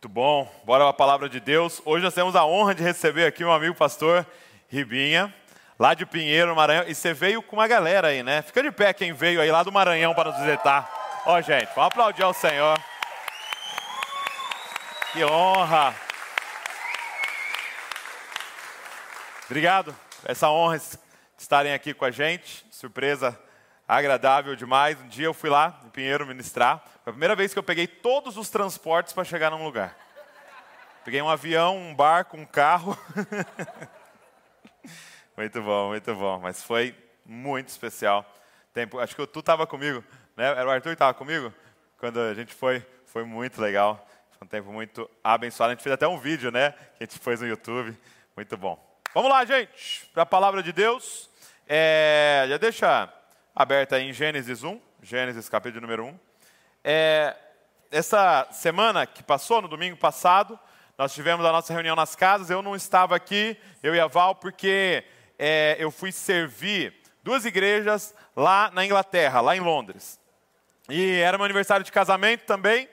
Muito bom, bora a palavra de Deus. Hoje nós temos a honra de receber aqui meu amigo pastor Ribinha, lá de Pinheiro, Maranhão. E você veio com uma galera aí, né? Fica de pé quem veio aí lá do Maranhão para nos visitar. Ó, gente, vamos aplaudir ao Senhor. Que honra. Obrigado, essa honra de estarem aqui com a gente. Surpresa agradável demais. Um dia eu fui lá em Pinheiro ministrar. Foi a primeira vez que eu peguei todos os transportes para chegar num lugar. Peguei um avião, um barco, um carro. muito bom, muito bom. Mas foi muito especial. Tempo, acho que tu estava comigo, né? Era o Arthur que estava comigo quando a gente foi. Foi muito legal. Foi um tempo muito abençoado. A gente fez até um vídeo, né? Que a gente fez no YouTube. Muito bom. Vamos lá, gente, para a palavra de Deus. É, já deixa aberta aí em Gênesis 1, Gênesis capítulo número 1. É, essa semana que passou, no domingo passado, nós tivemos a nossa reunião nas casas. Eu não estava aqui, eu e a Val, porque é, eu fui servir duas igrejas lá na Inglaterra, lá em Londres. E era meu aniversário de casamento também.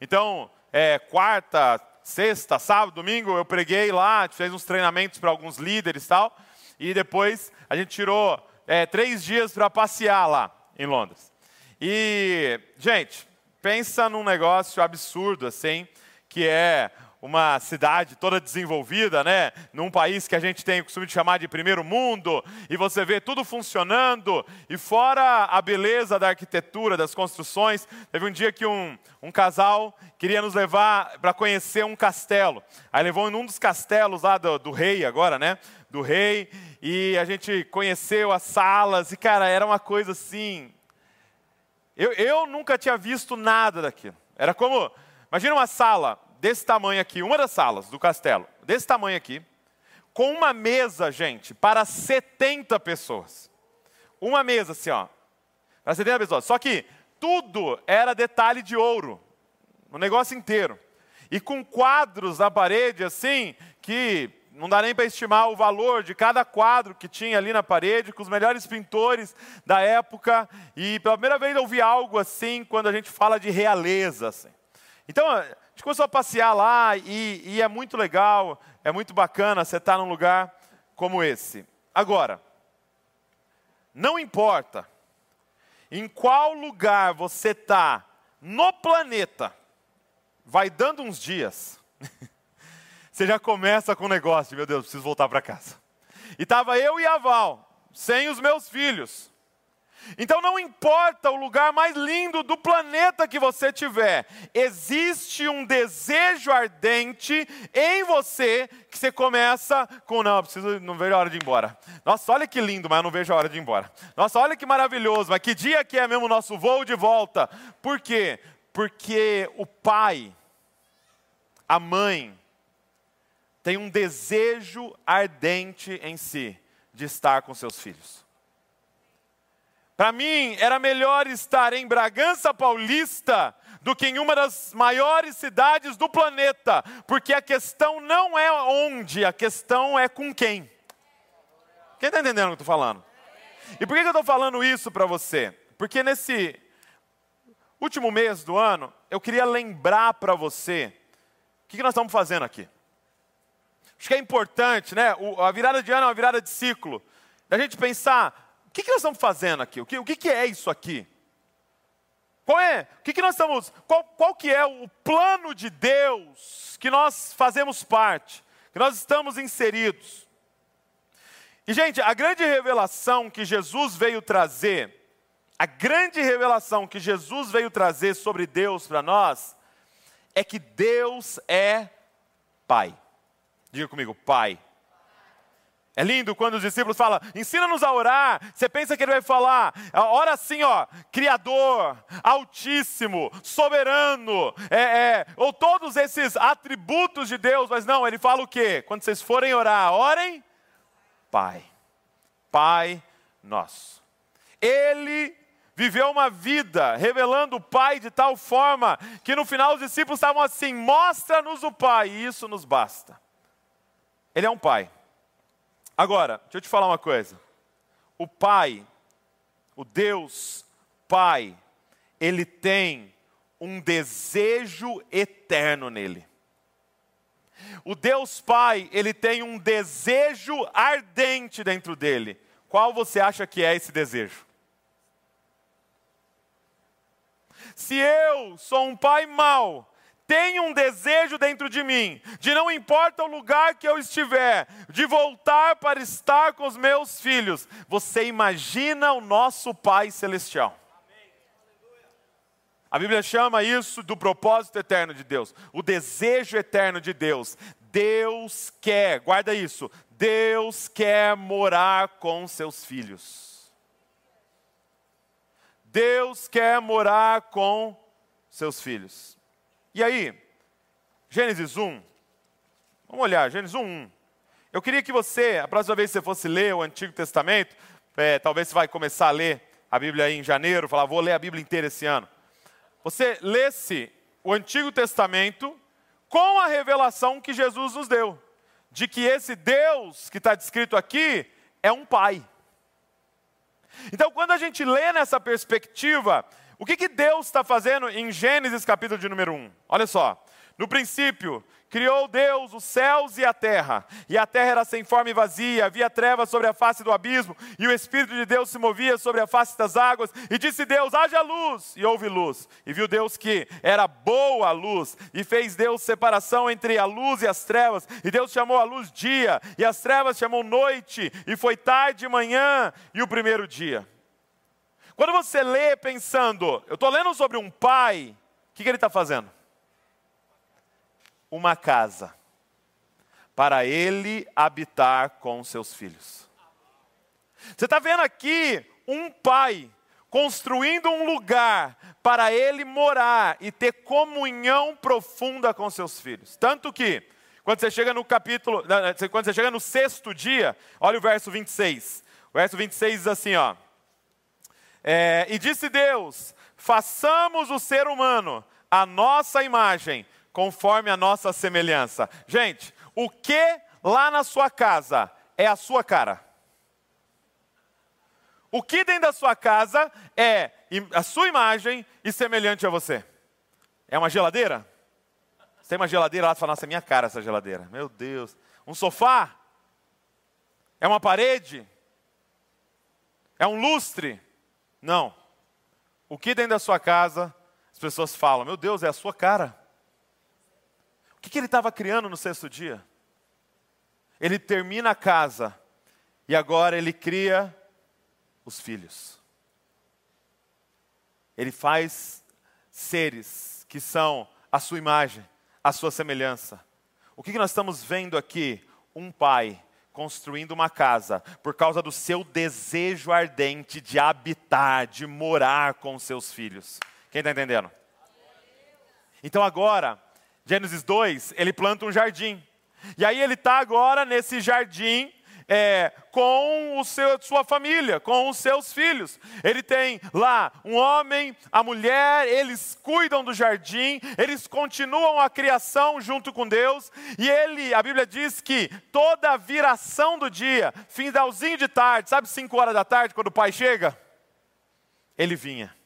Então, é, quarta, sexta, sábado, domingo, eu preguei lá, fez uns treinamentos para alguns líderes e tal. E depois a gente tirou é, três dias para passear lá em Londres. E, gente, pensa num negócio absurdo assim, que é uma cidade toda desenvolvida, né? Num país que a gente tem o costume de chamar de primeiro mundo, e você vê tudo funcionando, e fora a beleza da arquitetura, das construções, teve um dia que um, um casal queria nos levar para conhecer um castelo. Aí levou em um dos castelos lá do, do rei agora, né? Do rei, e a gente conheceu as salas, e cara, era uma coisa assim. Eu, eu nunca tinha visto nada daquilo. Era como, imagina uma sala desse tamanho aqui, uma das salas do castelo, desse tamanho aqui, com uma mesa, gente, para 70 pessoas. Uma mesa assim, ó, para 70 pessoas. Só que tudo era detalhe de ouro, o negócio inteiro. E com quadros na parede assim, que não dá nem para estimar o valor de cada quadro que tinha ali na parede, com os melhores pintores da época. E pela primeira vez eu vi algo assim quando a gente fala de realeza. Assim. Então, a gente começou a passear lá e, e é muito legal, é muito bacana você estar num lugar como esse. Agora, não importa em qual lugar você está no planeta, vai dando uns dias. você já começa com o negócio, meu Deus, preciso voltar para casa. E estava eu e a Val, sem os meus filhos. Então não importa o lugar mais lindo do planeta que você tiver, existe um desejo ardente em você que você começa com não, preciso, não vejo a hora de ir embora. Nossa, olha que lindo, mas eu não vejo a hora de ir embora. Nossa, olha que maravilhoso, mas que dia que é mesmo o nosso voo de volta? Por quê? Porque o pai, a mãe, tem um desejo ardente em si de estar com seus filhos. Para mim, era melhor estar em Bragança Paulista do que em uma das maiores cidades do planeta, porque a questão não é onde, a questão é com quem. Quem está entendendo o que eu estou falando? E por que eu estou falando isso para você? Porque nesse último mês do ano, eu queria lembrar para você o que, que nós estamos fazendo aqui. Acho que é importante, né? O, a virada de ano é uma virada de ciclo. Da gente pensar o que, que nós estamos fazendo aqui? O que, o que, que é isso aqui? Qual é? O que, que nós estamos? Qual, qual que é o plano de Deus que nós fazemos parte, que nós estamos inseridos? E gente, a grande revelação que Jesus veio trazer, a grande revelação que Jesus veio trazer sobre Deus para nós, é que Deus é Pai. Diga comigo, Pai. É lindo quando os discípulos falam, ensina-nos a orar. Você pensa que ele vai falar, ora assim, ó, Criador, Altíssimo, Soberano, é, é, ou todos esses atributos de Deus, mas não, ele fala o quê? Quando vocês forem orar, orem, Pai, Pai nosso. Ele viveu uma vida revelando o Pai de tal forma que no final os discípulos estavam assim: mostra-nos o Pai, e isso nos basta. Ele é um Pai. Agora, deixa eu te falar uma coisa. O Pai, o Deus Pai, ele tem um desejo eterno nele. O Deus Pai, ele tem um desejo ardente dentro dele. Qual você acha que é esse desejo? Se eu sou um pai mau, tenho um desejo dentro de mim, de não importa o lugar que eu estiver, de voltar para estar com os meus filhos. Você imagina o nosso Pai Celestial. A Bíblia chama isso do propósito eterno de Deus, o desejo eterno de Deus. Deus quer, guarda isso, Deus quer morar com seus filhos. Deus quer morar com seus filhos. E aí, Gênesis 1, vamos olhar, Gênesis 1, 1. Eu queria que você, a próxima vez que você fosse ler o Antigo Testamento, é, talvez você vai começar a ler a Bíblia aí em janeiro, falar, vou ler a Bíblia inteira esse ano você lesse o Antigo Testamento com a revelação que Jesus nos deu, de que esse Deus que está descrito aqui é um Pai. Então, quando a gente lê nessa perspectiva, o que, que Deus está fazendo em Gênesis capítulo de número 1? Olha só, no princípio, Criou Deus os céus e a terra, e a terra era sem forma e vazia, havia trevas sobre a face do abismo, e o Espírito de Deus se movia sobre a face das águas, e disse Deus: haja luz, e houve luz. E viu Deus que era boa a luz, e fez Deus separação entre a luz e as trevas, e Deus chamou a luz dia, e as trevas chamou noite, e foi tarde e manhã, e o primeiro dia. Quando você lê pensando, eu estou lendo sobre um pai, o que, que ele está fazendo? uma casa para ele habitar com seus filhos. Você está vendo aqui um pai construindo um lugar para ele morar e ter comunhão profunda com seus filhos. Tanto que, quando você chega no capítulo, quando você chega no sexto dia, olha o verso 26. O verso 26 diz assim: ó. É, e disse Deus: façamos o ser humano a nossa imagem, conforme a nossa semelhança. Gente, o que lá na sua casa é a sua cara? O que dentro da sua casa é a sua imagem e semelhante a você? É uma geladeira? Você tem uma geladeira lá, você fala, nossa, é minha cara essa geladeira. Meu Deus. Um sofá? É uma parede? É um lustre? Não. O que dentro da sua casa, as pessoas falam, meu Deus, é a sua cara. O que, que ele estava criando no sexto dia? Ele termina a casa e agora ele cria os filhos. Ele faz seres que são a sua imagem, a sua semelhança. O que, que nós estamos vendo aqui? Um pai construindo uma casa por causa do seu desejo ardente de habitar, de morar com seus filhos. Quem está entendendo? Então agora, Gênesis 2, ele planta um jardim. E aí ele está agora nesse jardim é, com o seu, sua família, com os seus filhos. Ele tem lá um homem, a mulher, eles cuidam do jardim, eles continuam a criação junto com Deus, e ele, a Bíblia diz que toda a viração do dia, finalzinho de tarde, sabe 5 horas da tarde, quando o pai chega? Ele vinha.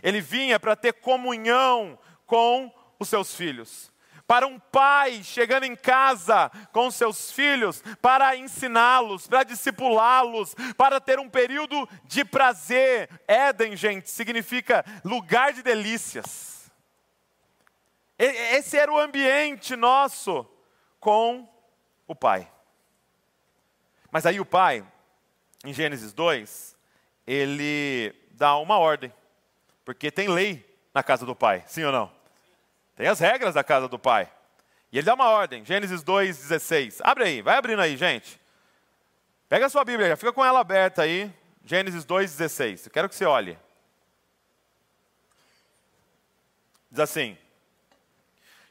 Ele vinha para ter comunhão com os seus filhos. Para um pai chegando em casa com seus filhos, para ensiná-los, para discipulá-los, para ter um período de prazer. Éden, gente, significa lugar de delícias. Esse era o ambiente nosso com o pai. Mas aí o pai, em Gênesis 2, ele dá uma ordem, porque tem lei na casa do pai, sim ou não? Tem as regras da casa do pai. E ele dá uma ordem, Gênesis 2,16. Abre aí, vai abrindo aí, gente. Pega a sua Bíblia, já fica com ela aberta aí. Gênesis 2,16. Eu quero que você olhe. Diz assim: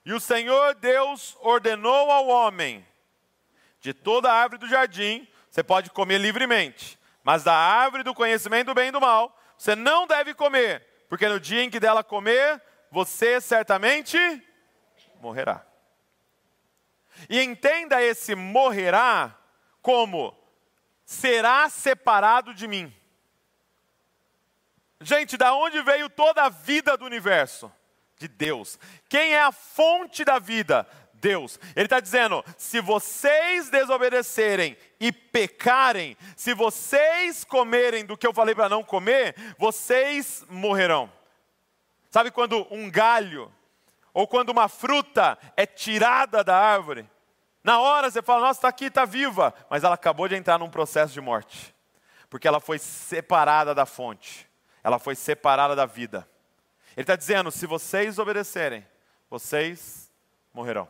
E o Senhor Deus ordenou ao homem: de toda a árvore do jardim você pode comer livremente, mas da árvore do conhecimento do bem e do mal você não deve comer, porque no dia em que dela comer, você certamente morrerá. E entenda esse morrerá como será separado de mim. Gente, da onde veio toda a vida do universo? De Deus. Quem é a fonte da vida? Deus. Ele está dizendo: se vocês desobedecerem e pecarem, se vocês comerem do que eu falei para não comer, vocês morrerão. Sabe quando um galho ou quando uma fruta é tirada da árvore? Na hora você fala, nossa, está aqui, está viva, mas ela acabou de entrar num processo de morte, porque ela foi separada da fonte, ela foi separada da vida. Ele está dizendo: se vocês obedecerem, vocês morrerão.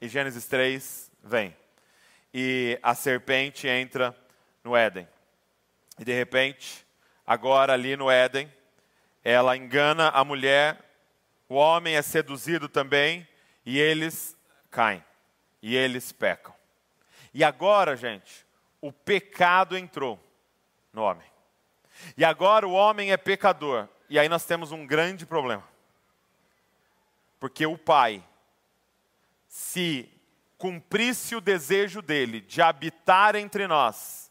E Gênesis 3 vem. E a serpente entra no Éden. E de repente, agora ali no Éden, ela engana a mulher, o homem é seduzido também, e eles caem. E eles pecam. E agora, gente, o pecado entrou no homem. E agora o homem é pecador. E aí nós temos um grande problema. Porque o pai, se cumprisse o desejo dele de habitar entre nós,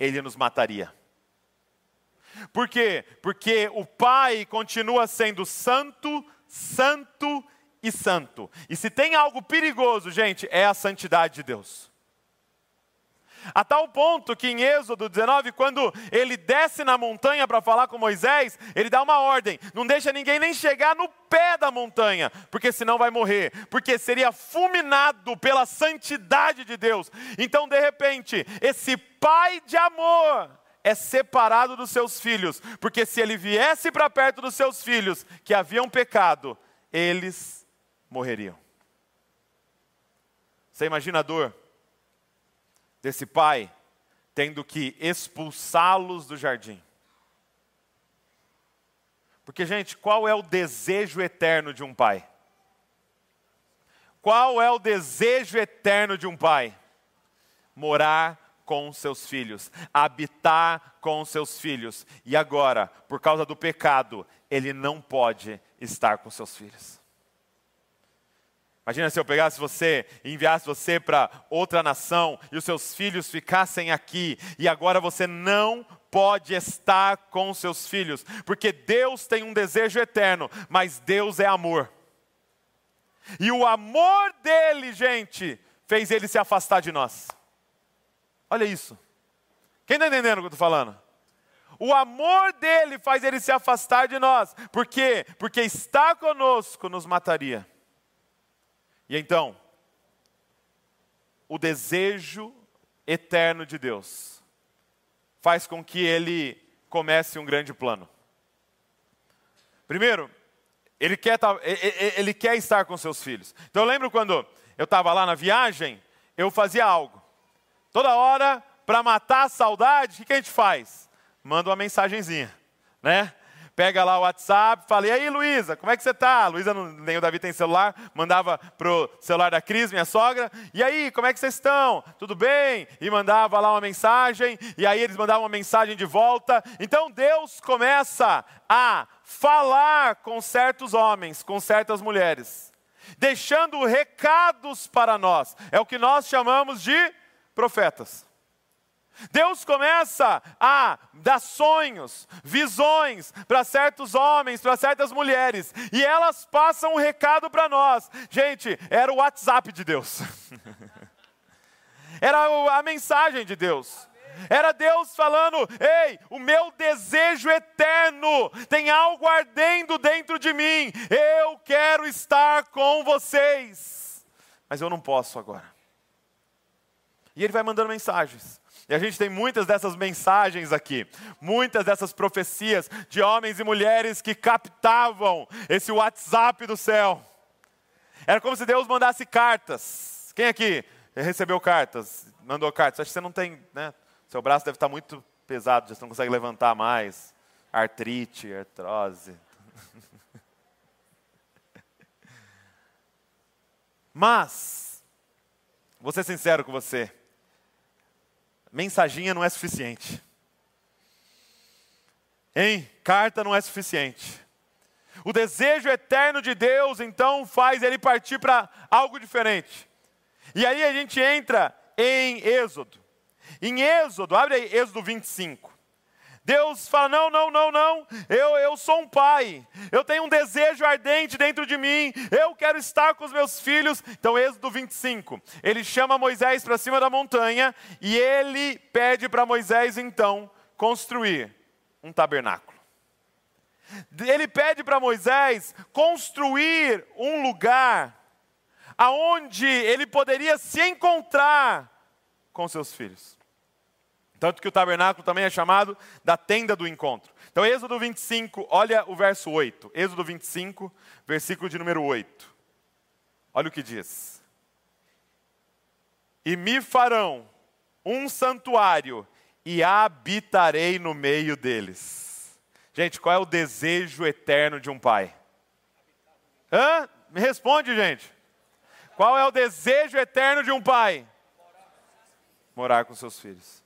ele nos mataria. Por quê? Porque o Pai continua sendo santo, santo e santo. E se tem algo perigoso, gente, é a santidade de Deus. A tal ponto que em Êxodo 19, quando ele desce na montanha para falar com Moisés, ele dá uma ordem: não deixa ninguém nem chegar no pé da montanha, porque senão vai morrer, porque seria fulminado pela santidade de Deus. Então, de repente, esse pai de amor é separado dos seus filhos, porque se ele viesse para perto dos seus filhos que haviam pecado, eles morreriam. Você imagina a dor? desse pai tendo que expulsá-los do jardim. Porque, gente, qual é o desejo eterno de um pai? Qual é o desejo eterno de um pai? Morar com seus filhos, habitar com seus filhos. E agora, por causa do pecado, ele não pode estar com seus filhos. Imagina se eu pegasse você e enviasse você para outra nação e os seus filhos ficassem aqui e agora você não pode estar com seus filhos, porque Deus tem um desejo eterno, mas Deus é amor. E o amor dele, gente, fez ele se afastar de nós. Olha isso. Quem está entendendo o que eu estou falando? O amor dele faz ele se afastar de nós. Por quê? Porque estar conosco nos mataria. E então, o desejo eterno de Deus faz com que ele comece um grande plano. Primeiro, ele quer, tá, ele quer estar com seus filhos. Então eu lembro quando eu estava lá na viagem, eu fazia algo. Toda hora, para matar a saudade, o que a gente faz? Manda uma mensagenzinha, né? pega lá o WhatsApp, fala, e aí Luísa, como é que você está? Luísa, nem o Davi tem celular, mandava pro celular da Cris, minha sogra, e aí, como é que vocês estão? Tudo bem? E mandava lá uma mensagem, e aí eles mandavam uma mensagem de volta. Então Deus começa a falar com certos homens, com certas mulheres, deixando recados para nós. É o que nós chamamos de profetas. Deus começa a dar sonhos, visões para certos homens, para certas mulheres, e elas passam um recado para nós. Gente, era o WhatsApp de Deus, era a mensagem de Deus. Era Deus falando: Ei, o meu desejo eterno tem algo ardendo dentro de mim, eu quero estar com vocês, mas eu não posso agora. E Ele vai mandando mensagens. E a gente tem muitas dessas mensagens aqui, muitas dessas profecias de homens e mulheres que captavam esse WhatsApp do céu. Era como se Deus mandasse cartas. Quem aqui recebeu cartas? Mandou cartas? Acho que você não tem, né? Seu braço deve estar muito pesado, você não consegue levantar mais. Artrite, artrose. Mas, vou ser sincero com você mensaginha não é suficiente. Hein? Carta não é suficiente. O desejo eterno de Deus, então, faz ele partir para algo diferente. E aí a gente entra em Êxodo. Em Êxodo, abre aí Êxodo 25. Deus fala: não, não, não, não, eu, eu sou um pai, eu tenho um desejo ardente dentro de mim, eu quero estar com os meus filhos. Então, Êxodo 25, ele chama Moisés para cima da montanha e ele pede para Moisés então construir um tabernáculo. Ele pede para Moisés construir um lugar aonde ele poderia se encontrar com seus filhos. Tanto que o tabernáculo também é chamado da tenda do encontro. Então, Êxodo 25, olha o verso 8. Êxodo 25, versículo de número 8. Olha o que diz: E me farão um santuário e habitarei no meio deles. Gente, qual é o desejo eterno de um pai? Hã? Me responde, gente. Qual é o desejo eterno de um pai? Morar com seus filhos.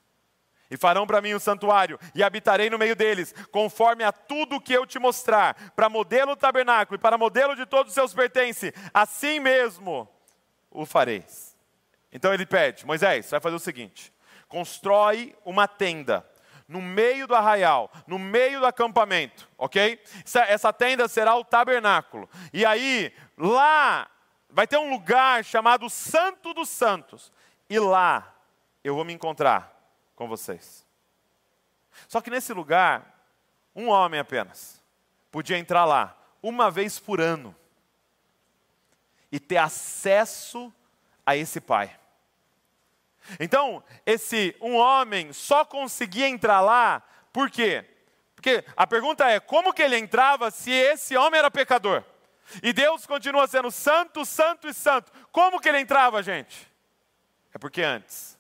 E farão para mim um santuário, e habitarei no meio deles, conforme a tudo que eu te mostrar, para modelo do tabernáculo e para modelo de todos os seus pertences, assim mesmo o fareis. Então ele pede: Moisés, vai fazer o seguinte: constrói uma tenda no meio do arraial, no meio do acampamento, ok? Essa, essa tenda será o tabernáculo. E aí, lá vai ter um lugar chamado Santo dos Santos, e lá eu vou me encontrar com vocês. Só que nesse lugar, um homem apenas podia entrar lá uma vez por ano e ter acesso a esse pai. Então, esse um homem só conseguia entrar lá, por quê? Porque a pergunta é: como que ele entrava se esse homem era pecador? E Deus continua sendo santo, santo e santo. Como que ele entrava, gente? É porque antes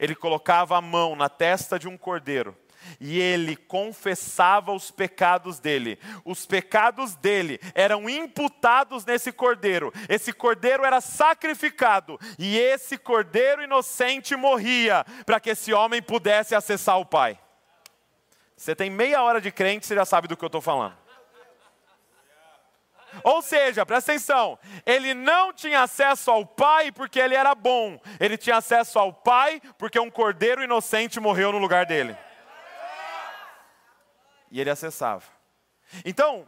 ele colocava a mão na testa de um cordeiro e ele confessava os pecados dele. Os pecados dele eram imputados nesse cordeiro. Esse cordeiro era sacrificado e esse cordeiro inocente morria para que esse homem pudesse acessar o Pai. Você tem meia hora de crente, você já sabe do que eu estou falando. Ou seja, presta atenção, ele não tinha acesso ao pai porque ele era bom, ele tinha acesso ao pai porque um cordeiro inocente morreu no lugar dele. E ele acessava. Então,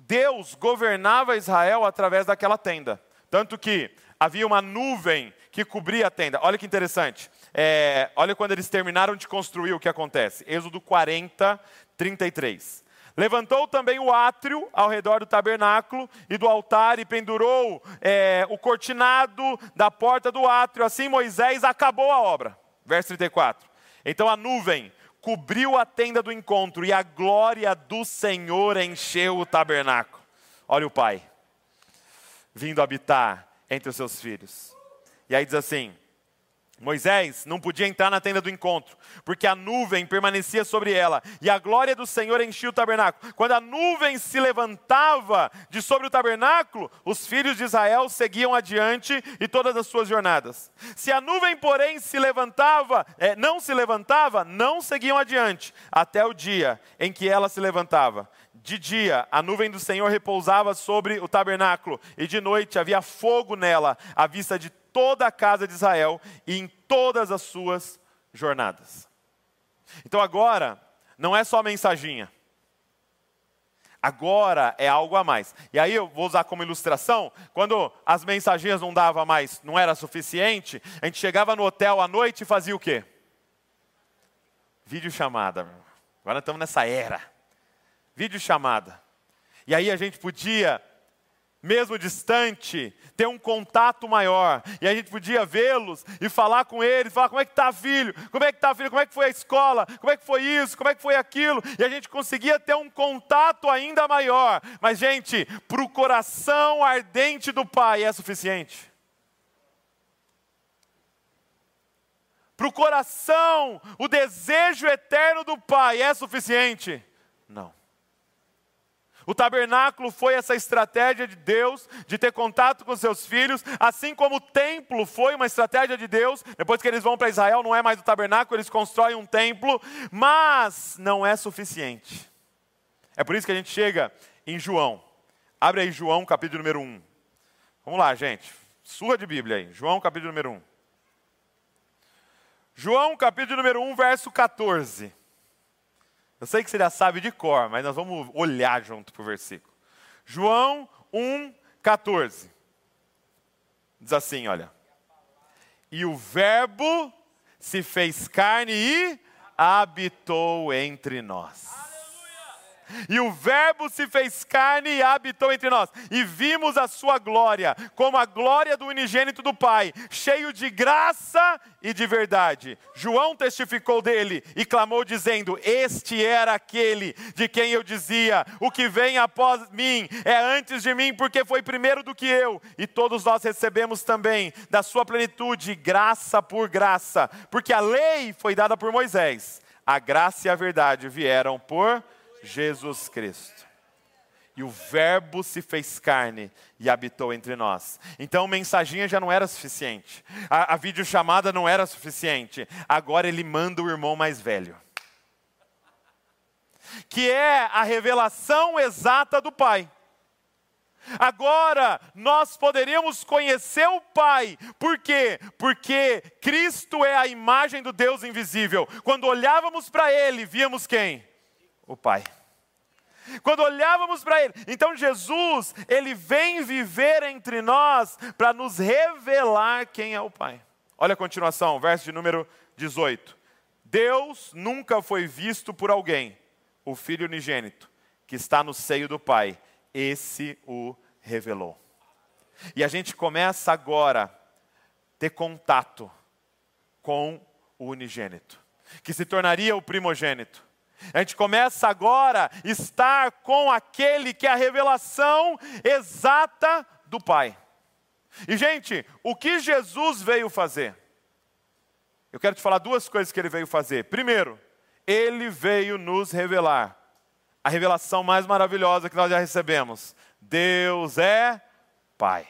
Deus governava Israel através daquela tenda. Tanto que havia uma nuvem que cobria a tenda. Olha que interessante. É, olha quando eles terminaram de construir o que acontece. Êxodo 40, 33. Levantou também o átrio ao redor do tabernáculo e do altar e pendurou é, o cortinado da porta do átrio. Assim Moisés acabou a obra. Verso 34. Então a nuvem cobriu a tenda do encontro e a glória do Senhor encheu o tabernáculo. Olha o pai vindo habitar entre os seus filhos. E aí diz assim: Moisés não podia entrar na tenda do encontro, porque a nuvem permanecia sobre ela, e a glória do Senhor enchia o tabernáculo. Quando a nuvem se levantava de sobre o tabernáculo, os filhos de Israel seguiam adiante e todas as suas jornadas. Se a nuvem, porém, se levantava, é, não se levantava, não seguiam adiante, até o dia em que ela se levantava. De dia, a nuvem do Senhor repousava sobre o tabernáculo, e de noite havia fogo nela, à vista de toda a casa de Israel e em todas as suas jornadas. Então agora, não é só mensaginha. Agora é algo a mais. E aí eu vou usar como ilustração, quando as mensaginhas não dava mais, não era suficiente, a gente chegava no hotel à noite e fazia o quê? Vídeo chamada. Agora estamos nessa era. Vídeo chamada. E aí a gente podia mesmo distante, ter um contato maior. E a gente podia vê-los e falar com eles, falar como é que está filho, como é que está filho, como é que foi a escola, como é que foi isso, como é que foi aquilo. E a gente conseguia ter um contato ainda maior. Mas, gente, para o coração ardente do pai é suficiente. Para o coração, o desejo eterno do pai é suficiente? Não. O tabernáculo foi essa estratégia de Deus de ter contato com seus filhos, assim como o templo foi uma estratégia de Deus. Depois que eles vão para Israel, não é mais o tabernáculo, eles constroem um templo, mas não é suficiente. É por isso que a gente chega em João. Abre aí João, capítulo número 1. Vamos lá, gente. Surra de Bíblia aí. João, capítulo número 1. João, capítulo número 1, verso 14. Eu sei que você já sabe de cor, mas nós vamos olhar junto para o versículo. João 1, 14. Diz assim: olha. E o Verbo se fez carne e habitou entre nós. E o Verbo se fez carne e habitou entre nós. E vimos a sua glória, como a glória do unigênito do Pai, cheio de graça e de verdade. João testificou dele e clamou, dizendo: Este era aquele de quem eu dizia: O que vem após mim é antes de mim, porque foi primeiro do que eu. E todos nós recebemos também da sua plenitude, graça por graça, porque a lei foi dada por Moisés, a graça e a verdade vieram por Jesus Cristo. E o Verbo se fez carne e habitou entre nós. Então, mensaginha já não era suficiente. A, a videochamada não era suficiente. Agora ele manda o irmão mais velho. Que é a revelação exata do Pai. Agora nós poderíamos conhecer o Pai, por quê? Porque Cristo é a imagem do Deus invisível. Quando olhávamos para Ele, víamos quem? O Pai. Quando olhávamos para Ele, então Jesus, Ele vem viver entre nós para nos revelar quem é o Pai. Olha a continuação, verso de número 18. Deus nunca foi visto por alguém, o Filho unigênito, que está no seio do Pai, esse o revelou. E a gente começa agora a ter contato com o unigênito, que se tornaria o primogênito a gente começa agora a estar com aquele que é a revelação exata do Pai. E, gente, o que Jesus veio fazer? Eu quero te falar duas coisas que ele veio fazer. Primeiro, ele veio nos revelar a revelação mais maravilhosa que nós já recebemos: Deus é Pai.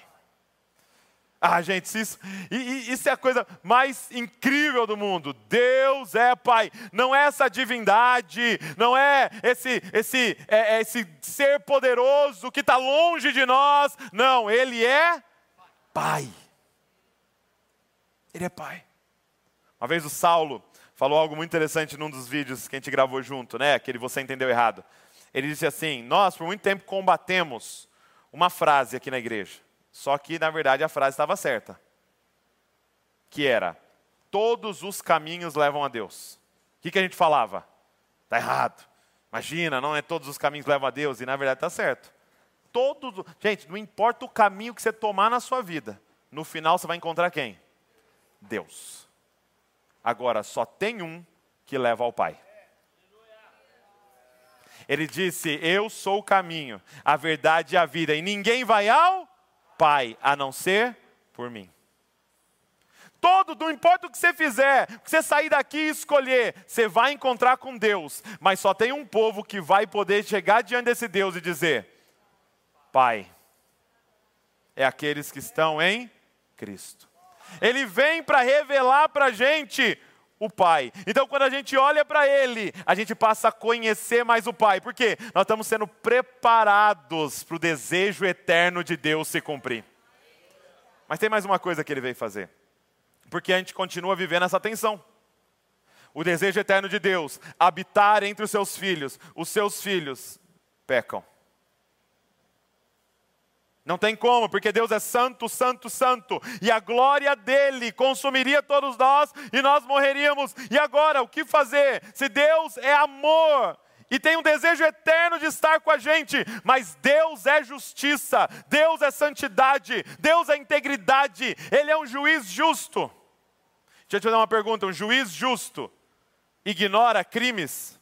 Ah, gente, isso, isso é a coisa mais incrível do mundo. Deus é Pai. Não é essa divindade, não é esse, esse, é, é esse ser poderoso que está longe de nós. Não, Ele é Pai. Ele é Pai. Uma vez o Saulo falou algo muito interessante num dos vídeos que a gente gravou junto, né? Aquele você entendeu errado. Ele disse assim: Nós por muito tempo combatemos uma frase aqui na igreja. Só que, na verdade, a frase estava certa. Que era: todos os caminhos levam a Deus. O que, que a gente falava? Está errado. Imagina, não é todos os caminhos levam a Deus, e na verdade está certo. Todos, gente, não importa o caminho que você tomar na sua vida, no final você vai encontrar quem? Deus. Agora, só tem um que leva ao Pai. Ele disse: Eu sou o caminho, a verdade e a vida, e ninguém vai ao Pai a não ser por mim. Todo, não importa o que você fizer, o que você sair daqui e escolher, você vai encontrar com Deus. Mas só tem um povo que vai poder chegar diante desse Deus e dizer: Pai, é aqueles que estão em Cristo. Ele vem para revelar para a gente o Pai. Então, quando a gente olha para Ele, a gente passa a conhecer mais o Pai. Por quê? Nós estamos sendo preparados para o desejo eterno de Deus se cumprir. Mas tem mais uma coisa que Ele veio fazer. Porque a gente continua vivendo essa tensão. O desejo eterno de Deus, habitar entre os seus filhos. Os seus filhos pecam. Não tem como, porque Deus é santo, santo, santo, e a glória dele consumiria todos nós e nós morreríamos. E agora, o que fazer? Se Deus é amor e tem um desejo eterno de estar com a gente, mas Deus é justiça, Deus é santidade, Deus é integridade, Ele é um juiz justo. Deixa eu te fazer uma pergunta: um juiz justo ignora crimes?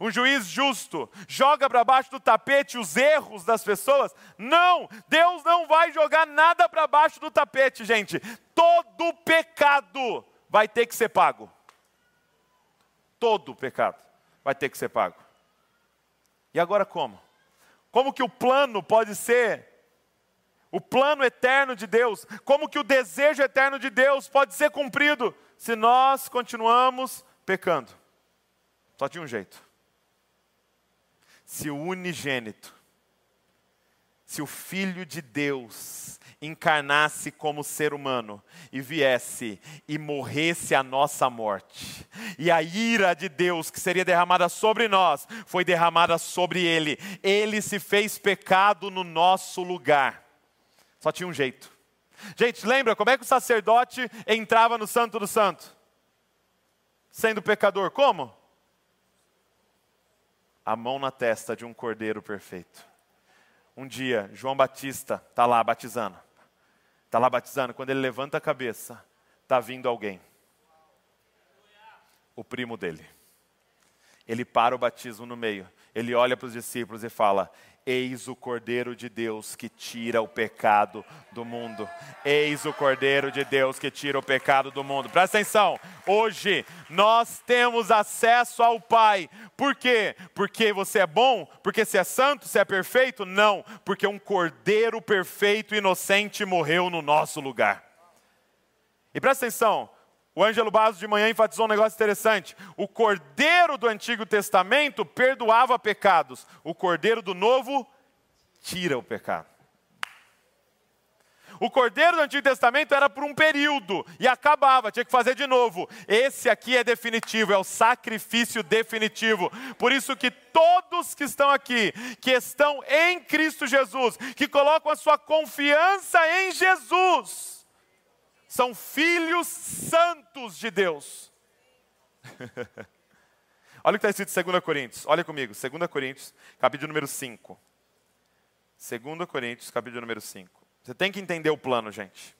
Um juiz justo joga para baixo do tapete os erros das pessoas? Não, Deus não vai jogar nada para baixo do tapete, gente. Todo pecado vai ter que ser pago. Todo pecado vai ter que ser pago. E agora como? Como que o plano pode ser o plano eterno de Deus? Como que o desejo eterno de Deus pode ser cumprido se nós continuamos pecando? Só tinha um jeito se o unigênito, se o Filho de Deus encarnasse como ser humano e viesse e morresse a nossa morte. E a ira de Deus que seria derramada sobre nós foi derramada sobre ele. Ele se fez pecado no nosso lugar. Só tinha um jeito. Gente, lembra como é que o sacerdote entrava no Santo do Santo? Sendo pecador, como? A mão na testa de um cordeiro perfeito. Um dia, João Batista está lá batizando. Está lá batizando. Quando ele levanta a cabeça, está vindo alguém. O primo dele. Ele para o batismo no meio. Ele olha para os discípulos e fala: Eis o Cordeiro de Deus que tira o pecado do mundo. Eis o Cordeiro de Deus que tira o pecado do mundo. Presta atenção, hoje nós temos acesso ao Pai. Por quê? Porque você é bom? Porque você é santo? Você é perfeito? Não, porque um Cordeiro perfeito e inocente morreu no nosso lugar. E presta atenção, o Ângelo Basso de manhã enfatizou um negócio interessante. O cordeiro do Antigo Testamento perdoava pecados. O cordeiro do Novo tira o pecado. O cordeiro do Antigo Testamento era por um período e acabava, tinha que fazer de novo. Esse aqui é definitivo, é o sacrifício definitivo. Por isso que todos que estão aqui, que estão em Cristo Jesus, que colocam a sua confiança em Jesus, são filhos santos de Deus. Olha o que está escrito em 2 Coríntios, olha comigo, 2 Coríntios, capítulo número 5. 2 Coríntios, capítulo número 5. Você tem que entender o plano, gente.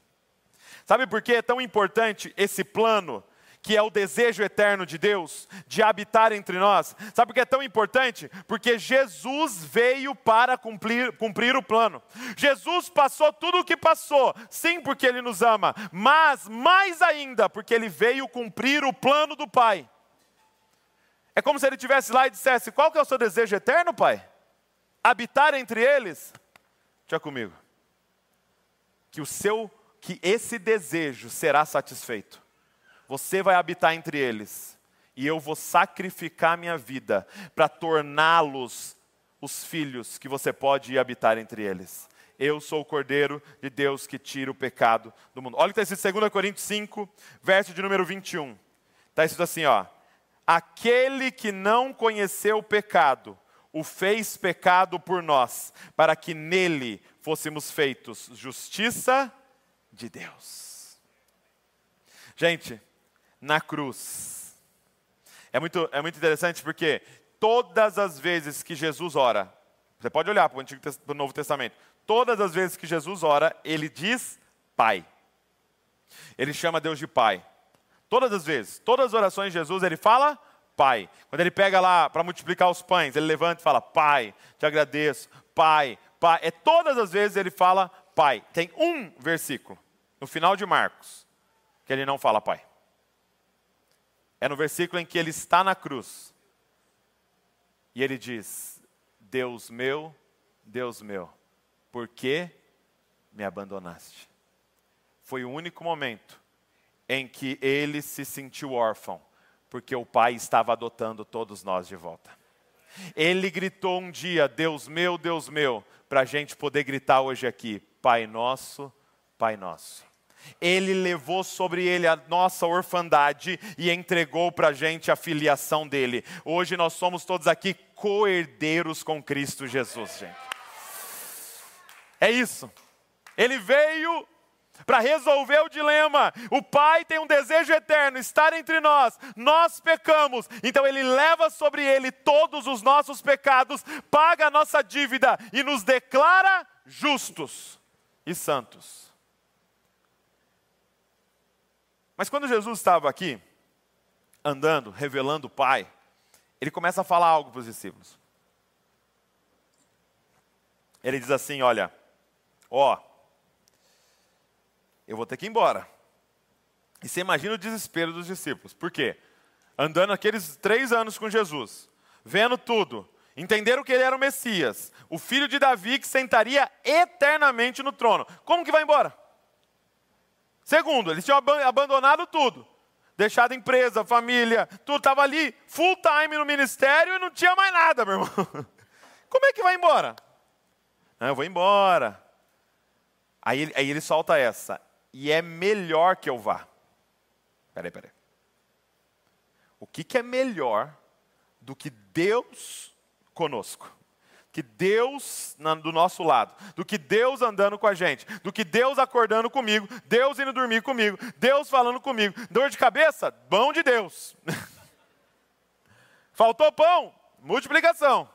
Sabe por que é tão importante esse plano que é o desejo eterno de Deus de habitar entre nós. Sabe por que é tão importante? Porque Jesus veio para cumprir, cumprir o plano. Jesus passou tudo o que passou, sim, porque Ele nos ama, mas mais ainda, porque Ele veio cumprir o plano do Pai. É como se Ele estivesse lá e dissesse: Qual que é o seu desejo eterno, Pai? Habitar entre eles? Deixa comigo. Que o seu, que esse desejo será satisfeito você vai habitar entre eles, e eu vou sacrificar minha vida para torná-los os filhos que você pode habitar entre eles. Eu sou o Cordeiro de Deus que tira o pecado do mundo. Olha o que está escrito em 2 Coríntios 5, verso de número 21. Está escrito assim, ó. Aquele que não conheceu o pecado, o fez pecado por nós, para que nele fôssemos feitos justiça de Deus. Gente, na cruz. É muito, é muito interessante porque todas as vezes que Jesus ora, você pode olhar para o, Antigo, para o Novo Testamento, todas as vezes que Jesus ora, ele diz Pai. Ele chama Deus de Pai. Todas as vezes, todas as orações de Jesus, ele fala Pai. Quando ele pega lá para multiplicar os pães, ele levanta e fala: Pai, te agradeço, Pai, Pai. É todas as vezes ele fala Pai. Tem um versículo, no final de Marcos, que ele não fala Pai. É no versículo em que ele está na cruz. E ele diz: Deus meu, Deus meu, por que me abandonaste? Foi o único momento em que ele se sentiu órfão, porque o pai estava adotando todos nós de volta. Ele gritou um dia: Deus meu, Deus meu, para a gente poder gritar hoje aqui: Pai nosso, Pai nosso. Ele levou sobre ele a nossa orfandade e entregou para a gente a filiação dele. Hoje nós somos todos aqui coerdeiros com Cristo Jesus, gente. É isso. Ele veio para resolver o dilema. O Pai tem um desejo eterno, estar entre nós. Nós pecamos, então Ele leva sobre Ele todos os nossos pecados, paga a nossa dívida e nos declara justos e santos. Mas quando Jesus estava aqui, andando, revelando o Pai, ele começa a falar algo para os discípulos. Ele diz assim: Olha, ó, eu vou ter que ir embora. E você imagina o desespero dos discípulos. Por quê? Andando aqueles três anos com Jesus, vendo tudo, entenderam que ele era o Messias, o filho de Davi que sentaria eternamente no trono. Como que vai embora? Segundo, eles tinham abandonado tudo. Deixado empresa, família, tudo estava ali, full time no ministério e não tinha mais nada, meu irmão. Como é que vai embora? Eu vou embora. Aí, aí ele solta essa. E é melhor que eu vá. Peraí, peraí. O que, que é melhor do que Deus conosco? Que Deus do nosso lado, do que Deus andando com a gente, do que Deus acordando comigo, Deus indo dormir comigo, Deus falando comigo. Dor de cabeça? Bom de Deus. Faltou pão? Multiplicação.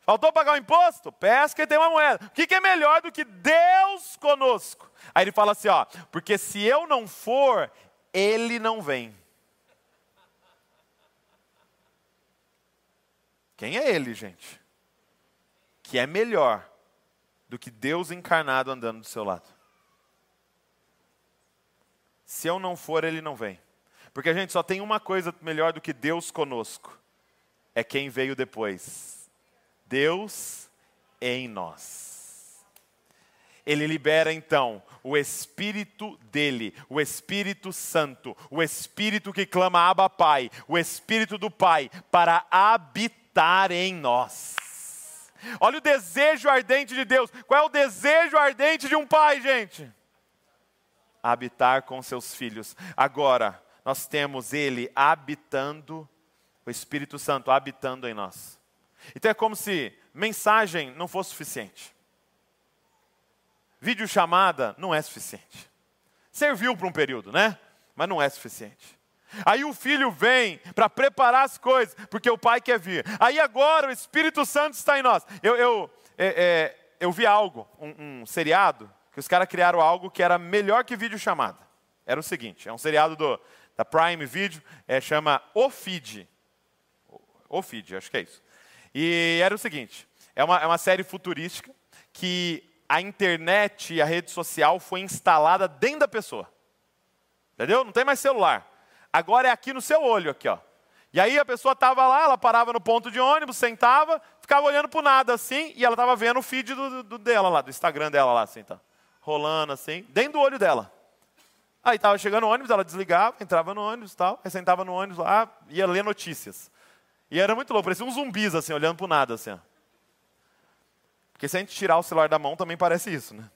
Faltou pagar o imposto? Pesca e tem uma moeda. O que, que é melhor do que Deus conosco? Aí ele fala assim: ó, porque se eu não for, ele não vem. Quem é ele, gente? Que é melhor do que Deus encarnado andando do seu lado. Se eu não for, ele não vem. Porque a gente só tem uma coisa melhor do que Deus conosco: é quem veio depois. Deus em nós. Ele libera então o Espírito dele, o Espírito Santo, o Espírito que clama Abba Pai, o Espírito do Pai, para habitar em nós. Olha o desejo ardente de Deus. Qual é o desejo ardente de um pai, gente? Habitar com seus filhos. Agora, nós temos Ele habitando, o Espírito Santo habitando em nós. Então é como se mensagem não fosse suficiente. Vídeo chamada não é suficiente. Serviu para um período, né? Mas não é suficiente. Aí o filho vem para preparar as coisas, porque o pai quer vir. Aí agora o Espírito Santo está em nós. Eu, eu, é, é, eu vi algo, um, um, seriado, que os caras criaram algo que era melhor que vídeo chamada. Era o seguinte: é um seriado do, da Prime Video, é, chama O Feed. O Feed, acho que é isso. E era o seguinte: é uma, é uma série futurística que a internet e a rede social foi instalada dentro da pessoa. Entendeu? Não tem mais celular. Agora é aqui no seu olho, aqui, ó. E aí a pessoa estava lá, ela parava no ponto de ônibus, sentava, ficava olhando para nada assim, e ela estava vendo o feed do, do, dela lá, do Instagram dela lá, assim, tá? Rolando assim, dentro do olho dela. Aí estava chegando o ônibus, ela desligava, entrava no ônibus e tal, aí sentava no ônibus lá, ia ler notícias. E era muito louco, parecia uns zumbis assim, olhando para nada assim. Ó. Porque se a gente tirar o celular da mão também parece isso, né?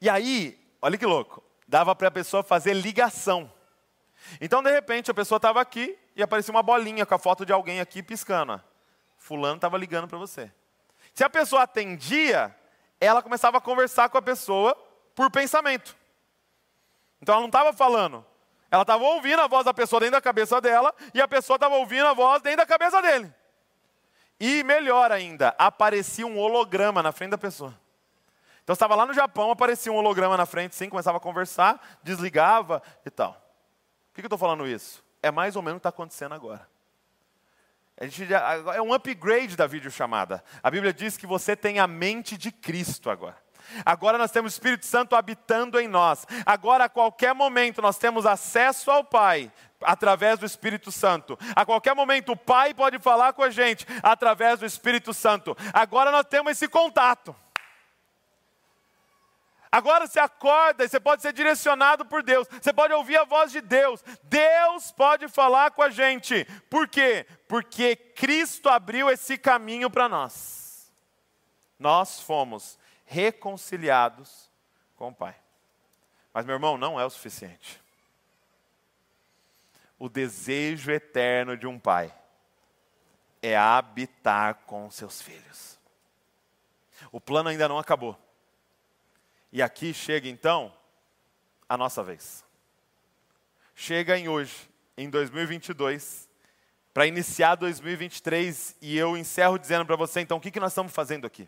E aí, olha que louco, dava para a pessoa fazer ligação. Então, de repente, a pessoa estava aqui e aparecia uma bolinha com a foto de alguém aqui piscando. Fulano estava ligando para você. Se a pessoa atendia, ela começava a conversar com a pessoa por pensamento. Então ela não estava falando, ela estava ouvindo a voz da pessoa dentro da cabeça dela e a pessoa estava ouvindo a voz dentro da cabeça dele. E melhor ainda, aparecia um holograma na frente da pessoa. Então estava lá no Japão, aparecia um holograma na frente, sim, começava a conversar, desligava e tal. Por que, eu estou falando isso? É mais ou menos o que está acontecendo agora. A gente é um upgrade da videochamada. A Bíblia diz que você tem a mente de Cristo agora. Agora nós temos o Espírito Santo habitando em nós. Agora, a qualquer momento, nós temos acesso ao Pai através do Espírito Santo. A qualquer momento, o Pai pode falar com a gente através do Espírito Santo. Agora nós temos esse contato. Agora você acorda e você pode ser direcionado por Deus, você pode ouvir a voz de Deus, Deus pode falar com a gente, por quê? Porque Cristo abriu esse caminho para nós. Nós fomos reconciliados com o Pai. Mas, meu irmão, não é o suficiente. O desejo eterno de um pai é habitar com seus filhos. O plano ainda não acabou. E aqui chega então a nossa vez. Chega em hoje, em 2022, para iniciar 2023, e eu encerro dizendo para você então o que, que nós estamos fazendo aqui.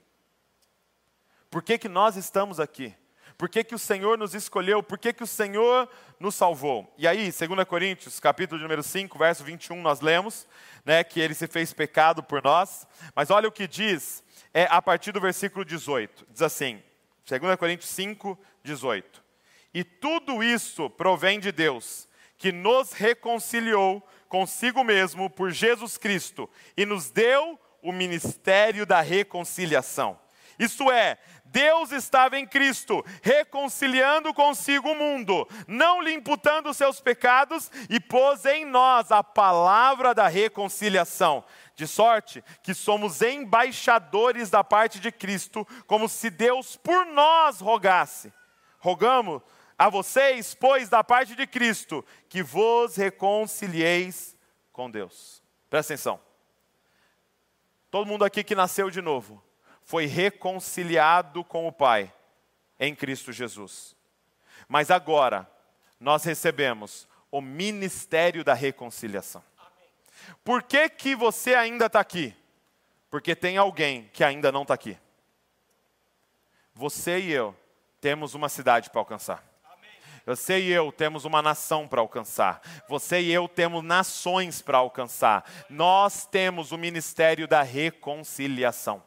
Por que, que nós estamos aqui? Por que, que o Senhor nos escolheu? Por que, que o Senhor nos salvou? E aí, 2 Coríntios, capítulo número 5, verso 21, nós lemos né, que ele se fez pecado por nós. Mas olha o que diz é, a partir do versículo 18. Diz assim: 2 Coríntios 5, 18. E tudo isso provém de Deus, que nos reconciliou consigo mesmo por Jesus Cristo e nos deu o ministério da reconciliação. Isto é, Deus estava em Cristo, reconciliando consigo o mundo, não lhe imputando seus pecados, e pôs em nós a palavra da reconciliação. De sorte que somos embaixadores da parte de Cristo, como se Deus por nós rogasse. Rogamos a vocês, pois, da parte de Cristo, que vos reconcilieis com Deus. Presta atenção. Todo mundo aqui que nasceu de novo foi reconciliado com o Pai em Cristo Jesus. Mas agora nós recebemos o ministério da reconciliação. Por que, que você ainda está aqui? Porque tem alguém que ainda não está aqui. Você e eu temos uma cidade para alcançar. Você e eu temos uma nação para alcançar. Você e eu temos nações para alcançar. Nós temos o ministério da reconciliação.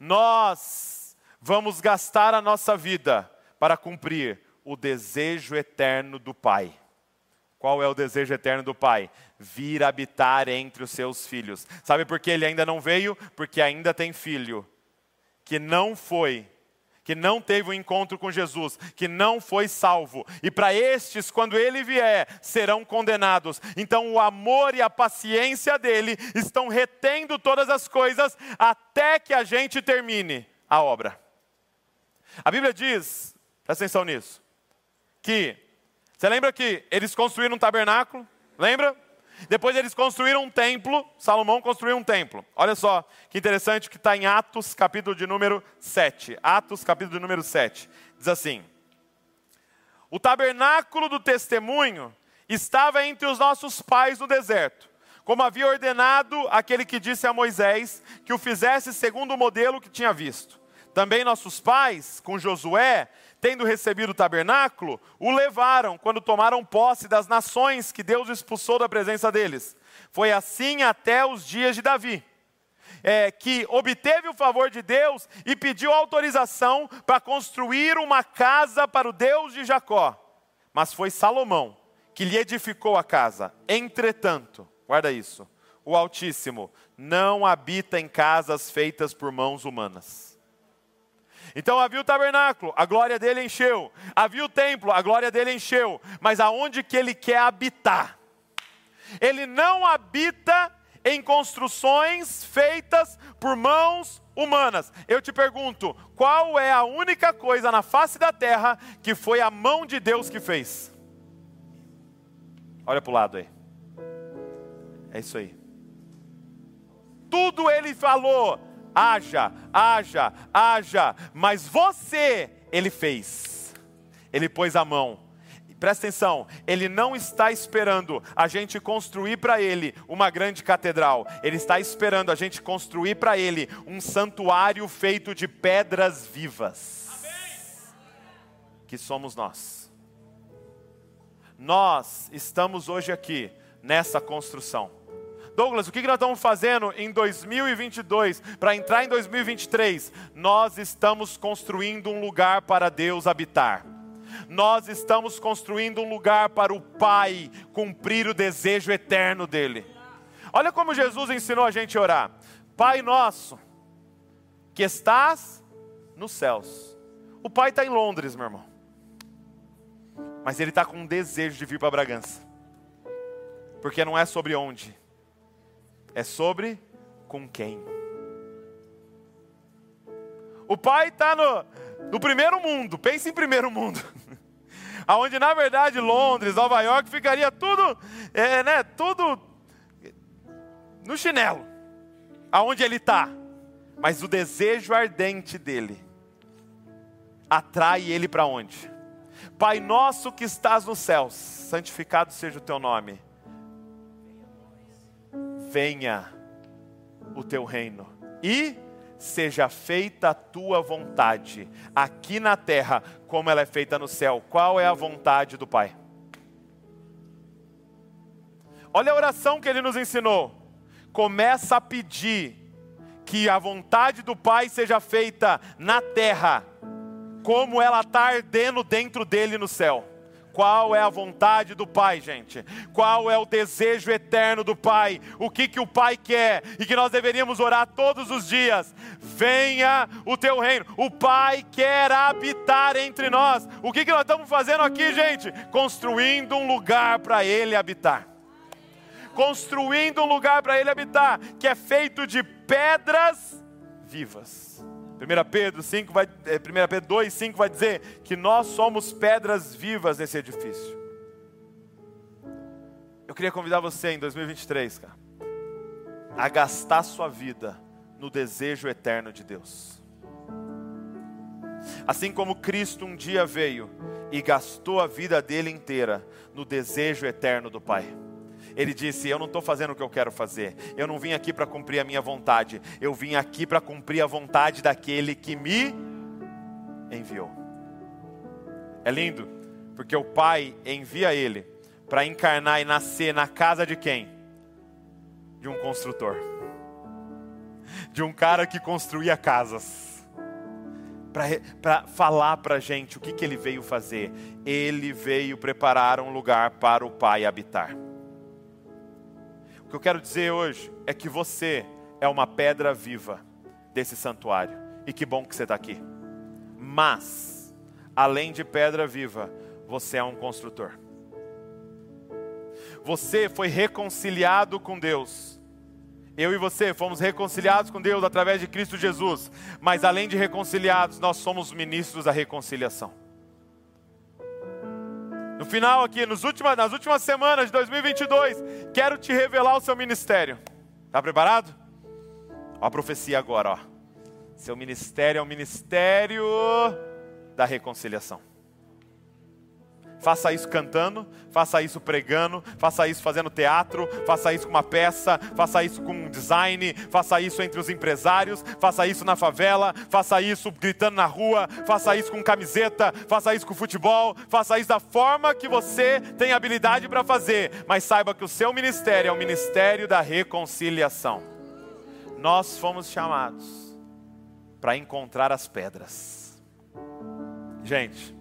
Nós vamos gastar a nossa vida para cumprir o desejo eterno do Pai. Qual é o desejo eterno do Pai? Vir habitar entre os seus filhos. Sabe por que ele ainda não veio? Porque ainda tem filho que não foi, que não teve um encontro com Jesus, que não foi salvo. E para estes, quando ele vier, serão condenados. Então o amor e a paciência dele estão retendo todas as coisas até que a gente termine a obra. A Bíblia diz, presta atenção nisso, que você lembra que eles construíram um tabernáculo? Lembra? Depois eles construíram um templo, Salomão construiu um templo. Olha só que interessante que está em Atos, capítulo de número 7. Atos, capítulo de número 7. Diz assim: O tabernáculo do testemunho estava entre os nossos pais no deserto, como havia ordenado aquele que disse a Moisés que o fizesse segundo o modelo que tinha visto. Também nossos pais, com Josué, tendo recebido o tabernáculo, o levaram quando tomaram posse das nações que Deus expulsou da presença deles. Foi assim até os dias de Davi. É, que obteve o favor de Deus e pediu autorização para construir uma casa para o Deus de Jacó. Mas foi Salomão que lhe edificou a casa. Entretanto, guarda isso, o Altíssimo não habita em casas feitas por mãos humanas. Então havia o tabernáculo, a glória dele encheu. Havia o templo, a glória dele encheu. Mas aonde que ele quer habitar? Ele não habita em construções feitas por mãos humanas. Eu te pergunto, qual é a única coisa na face da terra que foi a mão de Deus que fez? Olha para o lado aí. É isso aí. Tudo ele falou, haja, haja, haja, mas você, ele fez, ele pôs a mão. Presta atenção, ele não está esperando a gente construir para ele uma grande catedral, ele está esperando a gente construir para ele um santuário feito de pedras vivas, que somos nós. Nós estamos hoje aqui nessa construção. Douglas, o que nós estamos fazendo em 2022 para entrar em 2023? Nós estamos construindo um lugar para Deus habitar. Nós estamos construindo um lugar para o Pai cumprir o desejo eterno dele. Olha como Jesus ensinou a gente a orar: Pai nosso, que estás nos céus. O Pai está em Londres, meu irmão. Mas ele está com um desejo de vir para Bragança. Porque não é sobre onde, é sobre com quem. O pai está no, no primeiro mundo, pense em primeiro mundo. Aonde na verdade Londres, Nova York ficaria tudo, é, né, tudo no chinelo. Aonde ele está. Mas o desejo ardente dele atrai ele para onde? Pai nosso que estás nos céus, santificado seja o teu nome venha o teu reino e seja feita a tua vontade, aqui na terra, como ela é feita no céu. Qual é a vontade do Pai? Olha a oração que ele nos ensinou. Começa a pedir que a vontade do Pai seja feita na terra, como ela está ardendo dentro dele no céu. Qual é a vontade do Pai, gente? Qual é o desejo eterno do Pai? O que, que o Pai quer e que nós deveríamos orar todos os dias? Venha o teu reino. O Pai quer habitar entre nós. O que, que nós estamos fazendo aqui, gente? Construindo um lugar para Ele habitar construindo um lugar para ele habitar, que é feito de pedras vivas. 1 Pedro 5 vai, 1 é, Pedro 2, 5 vai dizer que nós somos pedras vivas nesse edifício. Eu queria convidar você em 2023, cara, a gastar sua vida no desejo eterno de Deus. Assim como Cristo um dia veio e gastou a vida dele inteira no desejo eterno do Pai. Ele disse: Eu não estou fazendo o que eu quero fazer. Eu não vim aqui para cumprir a minha vontade. Eu vim aqui para cumprir a vontade daquele que me enviou. É lindo, porque o Pai envia ele para encarnar e nascer na casa de quem? De um construtor, de um cara que construía casas para falar para a gente o que, que ele veio fazer. Ele veio preparar um lugar para o Pai habitar. O que eu quero dizer hoje é que você é uma pedra viva desse santuário. E que bom que você está aqui. Mas, além de pedra viva, você é um construtor. Você foi reconciliado com Deus. Eu e você fomos reconciliados com Deus através de Cristo Jesus. Mas além de reconciliados, nós somos ministros da reconciliação. No final aqui, nos últimas, nas últimas semanas de 2022, quero te revelar o seu ministério. Está preparado? Ó a profecia agora, ó. Seu ministério é o ministério da reconciliação. Faça isso cantando, faça isso pregando, faça isso fazendo teatro, faça isso com uma peça, faça isso com um design, faça isso entre os empresários, faça isso na favela, faça isso gritando na rua, faça isso com camiseta, faça isso com futebol, faça isso da forma que você tem habilidade para fazer, mas saiba que o seu ministério é o ministério da reconciliação. Nós fomos chamados para encontrar as pedras. Gente,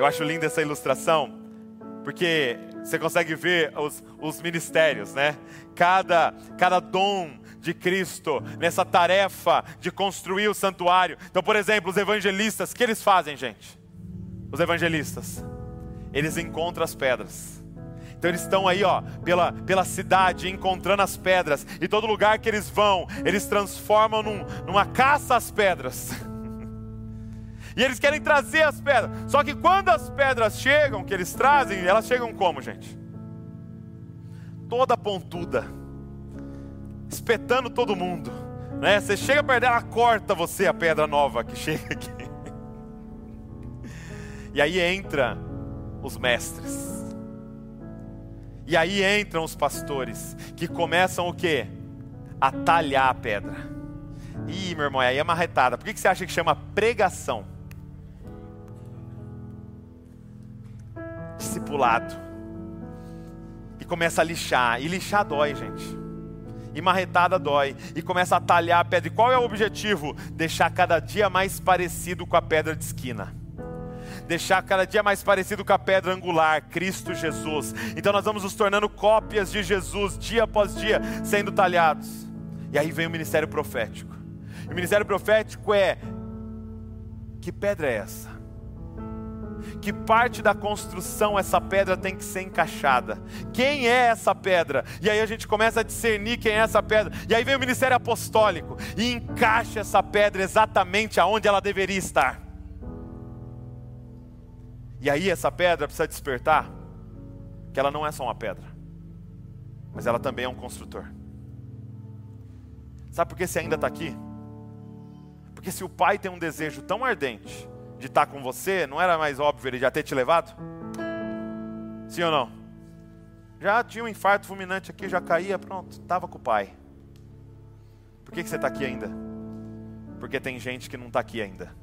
eu acho linda essa ilustração, porque você consegue ver os, os ministérios, né? Cada, cada dom de Cristo nessa tarefa de construir o santuário. Então, por exemplo, os evangelistas, o que eles fazem, gente? Os evangelistas, eles encontram as pedras. Então eles estão aí, ó, pela, pela cidade, encontrando as pedras. E todo lugar que eles vão, eles transformam num, numa caça às pedras. E eles querem trazer as pedras. Só que quando as pedras chegam, que eles trazem, elas chegam como, gente? Toda pontuda, espetando todo mundo. Né? Você chega perto dela, corta você a pedra nova que chega aqui. E aí entra os mestres. E aí entram os pastores que começam o quê? A talhar a pedra. Ih, meu irmão, aí é marretada. Por que você acha que chama pregação? Discipulado. E começa a lixar. E lixar dói, gente. E marretada dói. E começa a talhar a pedra. E qual é o objetivo? Deixar cada dia mais parecido com a pedra de esquina deixar cada dia mais parecido com a pedra angular, Cristo Jesus. Então nós vamos nos tornando cópias de Jesus dia após dia, sendo talhados. E aí vem o ministério profético. o ministério profético é: que pedra é essa? Que parte da construção essa pedra tem que ser encaixada. Quem é essa pedra? E aí a gente começa a discernir quem é essa pedra. E aí vem o ministério apostólico e encaixa essa pedra exatamente aonde ela deveria estar. E aí essa pedra precisa despertar que ela não é só uma pedra, mas ela também é um construtor. Sabe por que você ainda está aqui? Porque se o pai tem um desejo tão ardente de estar com você, não era mais óbvio ele já ter te levado? Sim ou não? Já tinha um infarto fulminante aqui, já caía, pronto, estava com o pai. Por que, que você está aqui ainda? Porque tem gente que não está aqui ainda.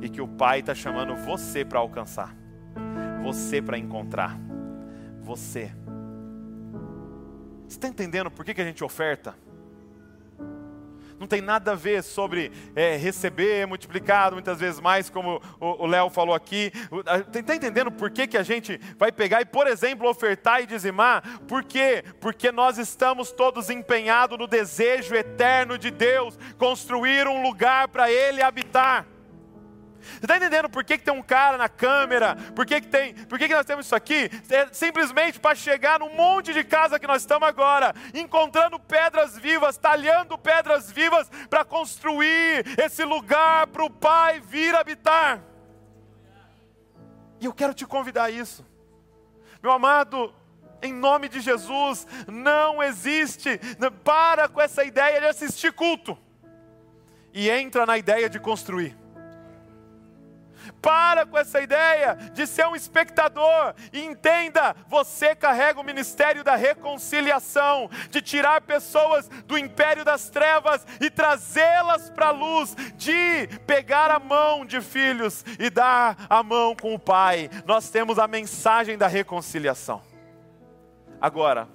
E que o pai está chamando você para alcançar, você para encontrar, você. Você está entendendo por que, que a gente oferta? Não tem nada a ver sobre é, receber multiplicado, muitas vezes mais, como o Léo falou aqui. Está entendendo por que, que a gente vai pegar e, por exemplo, ofertar e dizimar? Por quê? Porque nós estamos todos empenhados no desejo eterno de Deus, construir um lugar para Ele habitar. Você está entendendo por que, que tem um cara na câmera? Por que, que, tem, por que, que nós temos isso aqui? É simplesmente para chegar no monte de casa que nós estamos agora, encontrando pedras vivas, talhando pedras vivas para construir esse lugar para o Pai vir habitar. E eu quero te convidar a isso. Meu amado, em nome de Jesus, não existe, para com essa ideia de assistir culto e entra na ideia de construir. Para com essa ideia de ser um espectador e entenda: você carrega o ministério da reconciliação, de tirar pessoas do império das trevas e trazê-las para a luz, de pegar a mão de filhos e dar a mão com o Pai. Nós temos a mensagem da reconciliação. Agora,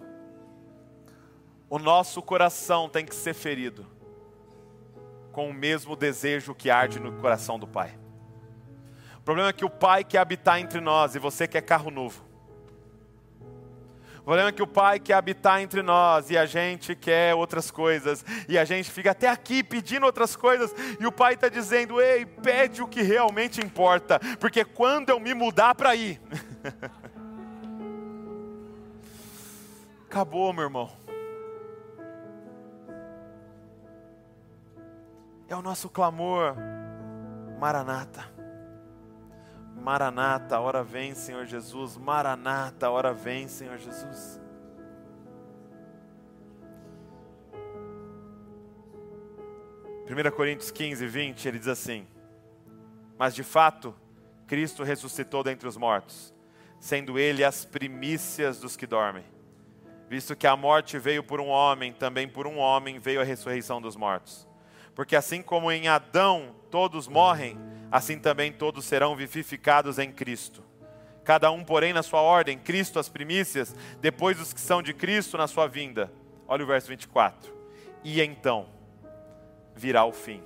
o nosso coração tem que ser ferido com o mesmo desejo que arde no coração do Pai. O problema é que o Pai quer habitar entre nós e você quer carro novo. O problema é que o Pai quer habitar entre nós e a gente quer outras coisas. E a gente fica até aqui pedindo outras coisas. E o Pai está dizendo: Ei, pede o que realmente importa. Porque quando eu me mudar para ir. Acabou, meu irmão. É o nosso clamor, Maranata. Maranata, hora vem, Senhor Jesus. Maranata, hora vem, Senhor Jesus. Primeira Coríntios 15, 20, ele diz assim: Mas de fato, Cristo ressuscitou dentre os mortos, sendo ele as primícias dos que dormem. Visto que a morte veio por um homem, também por um homem veio a ressurreição dos mortos. Porque assim como em Adão todos morrem, assim também todos serão vivificados em Cristo. Cada um, porém, na sua ordem, Cristo as primícias, depois os que são de Cristo na sua vinda. Olha o verso 24. E então virá o fim,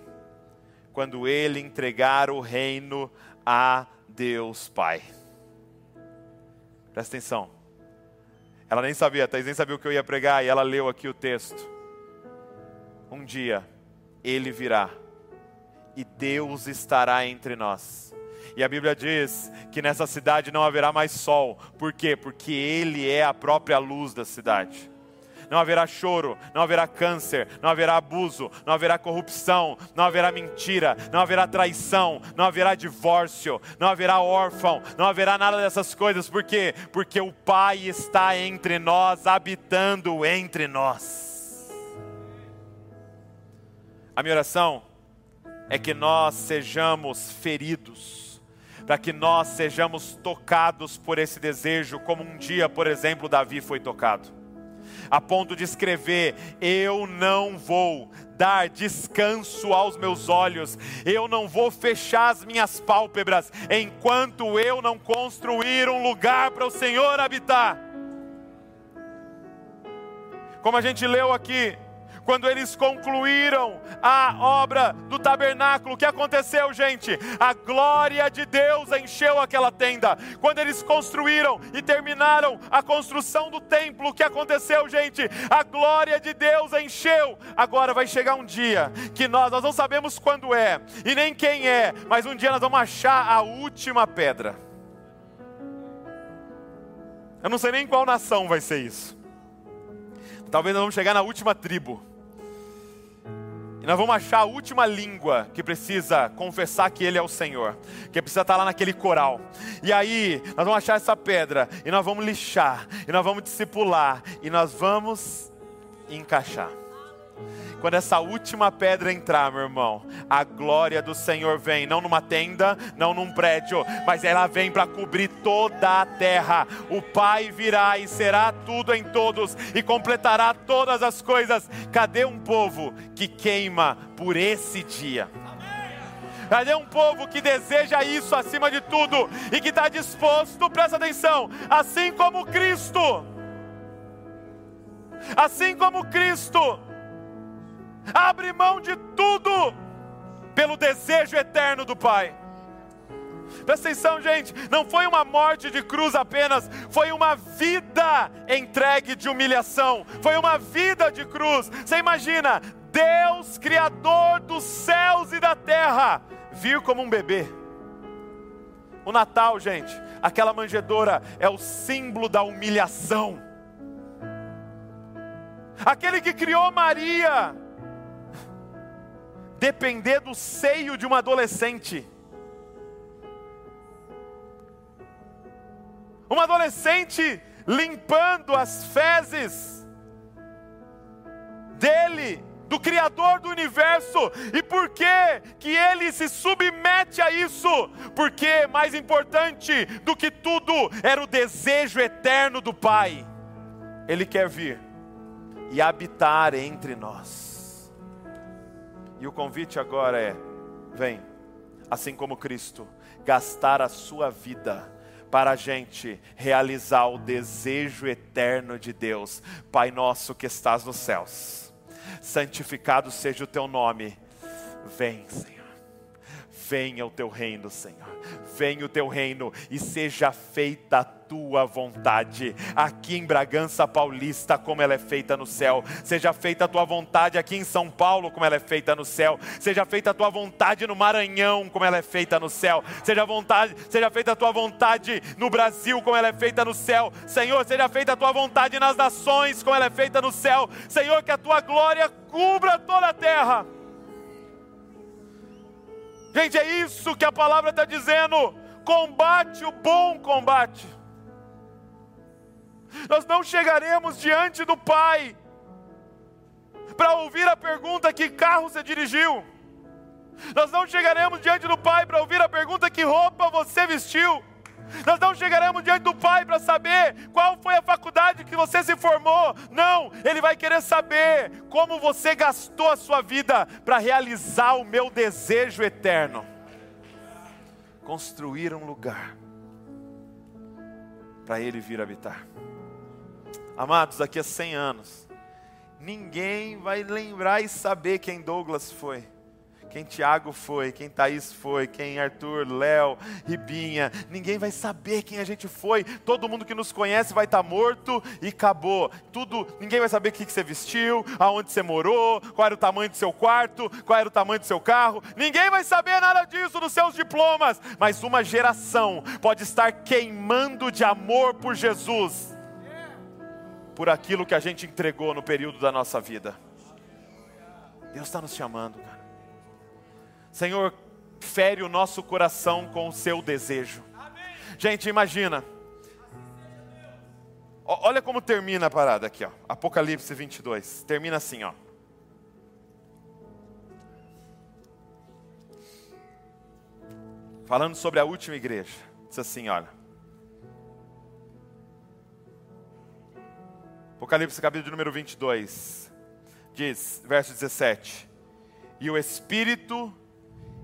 quando ele entregar o reino a Deus Pai. Presta atenção. Ela nem sabia, Thais nem sabia o que eu ia pregar, e ela leu aqui o texto. Um dia, ele virá e Deus estará entre nós. E a Bíblia diz que nessa cidade não haverá mais sol. Por quê? Porque Ele é a própria luz da cidade. Não haverá choro, não haverá câncer, não haverá abuso, não haverá corrupção, não haverá mentira, não haverá traição, não haverá divórcio, não haverá órfão, não haverá nada dessas coisas. Por quê? Porque o Pai está entre nós, habitando entre nós. A minha oração é que nós sejamos feridos, para que nós sejamos tocados por esse desejo, como um dia, por exemplo, Davi foi tocado, a ponto de escrever: Eu não vou dar descanso aos meus olhos, eu não vou fechar as minhas pálpebras, enquanto eu não construir um lugar para o Senhor habitar. Como a gente leu aqui, quando eles concluíram a obra do tabernáculo, o que aconteceu, gente? A glória de Deus encheu aquela tenda. Quando eles construíram e terminaram a construção do templo, o que aconteceu, gente? A glória de Deus encheu. Agora vai chegar um dia que nós, nós não sabemos quando é e nem quem é, mas um dia nós vamos achar a última pedra. Eu não sei nem qual nação vai ser isso. Talvez nós vamos chegar na última tribo nós vamos achar a última língua que precisa confessar que Ele é o Senhor, que precisa estar lá naquele coral. E aí, nós vamos achar essa pedra, e nós vamos lixar, e nós vamos discipular, e nós vamos encaixar. Quando essa última pedra entrar, meu irmão, a glória do Senhor vem, não numa tenda, não num prédio, mas ela vem para cobrir toda a terra. O Pai virá e será tudo em todos e completará todas as coisas. Cadê um povo que queima por esse dia? Cadê um povo que deseja isso acima de tudo e que está disposto, presta atenção, assim como Cristo, assim como Cristo, Abre mão de tudo pelo desejo eterno do Pai. Presta atenção, gente, não foi uma morte de cruz apenas, foi uma vida entregue de humilhação, foi uma vida de cruz. Você imagina, Deus, Criador dos céus e da terra, vir como um bebê. O Natal, gente, aquela manjedoura é o símbolo da humilhação. Aquele que criou Maria, depender do seio de uma adolescente. Uma adolescente limpando as fezes dele, do Criador do universo. E por que que ele se submete a isso? Porque mais importante do que tudo era o desejo eterno do Pai. Ele quer vir e habitar entre nós. E o convite agora é: vem, assim como Cristo, gastar a sua vida para a gente realizar o desejo eterno de Deus. Pai nosso que estás nos céus, santificado seja o teu nome. Vem, Senhor. Venha o teu reino, Senhor. Venha o teu reino e seja feita a tua vontade, aqui em Bragança Paulista, como ela é feita no céu. Seja feita a tua vontade aqui em São Paulo, como ela é feita no céu. Seja feita a tua vontade no Maranhão, como ela é feita no céu. Seja, vontade, seja feita a tua vontade no Brasil, como ela é feita no céu. Senhor, seja feita a tua vontade nas nações, como ela é feita no céu. Senhor, que a tua glória cubra toda a terra. Gente, é isso que a palavra está dizendo. Combate o bom combate. Nós não chegaremos diante do Pai para ouvir a pergunta: que carro você dirigiu? Nós não chegaremos diante do Pai para ouvir a pergunta: que roupa você vestiu? Nós não chegaremos diante do Pai para saber qual foi a faculdade que você se formou. Não, Ele vai querer saber como você gastou a sua vida para realizar o meu desejo eterno construir um lugar para Ele vir habitar. Amados, daqui a 100 anos, ninguém vai lembrar e saber quem Douglas foi, quem Tiago foi, quem Thaís foi, quem Arthur, Léo, Ribinha. Ninguém vai saber quem a gente foi. Todo mundo que nos conhece vai estar tá morto e acabou. Tudo, ninguém vai saber o que você vestiu, aonde você morou, qual era o tamanho do seu quarto, qual era o tamanho do seu carro. Ninguém vai saber nada disso dos seus diplomas. Mas uma geração pode estar queimando de amor por Jesus por aquilo que a gente entregou no período da nossa vida. Deus está nos chamando, cara. Senhor, fere o nosso coração com o seu desejo. Gente, imagina. Olha como termina a parada aqui, ó. Apocalipse 22. Termina assim, ó. Falando sobre a última igreja. Diz assim, olha. Apocalipse capítulo número 22, diz, verso 17: E o Espírito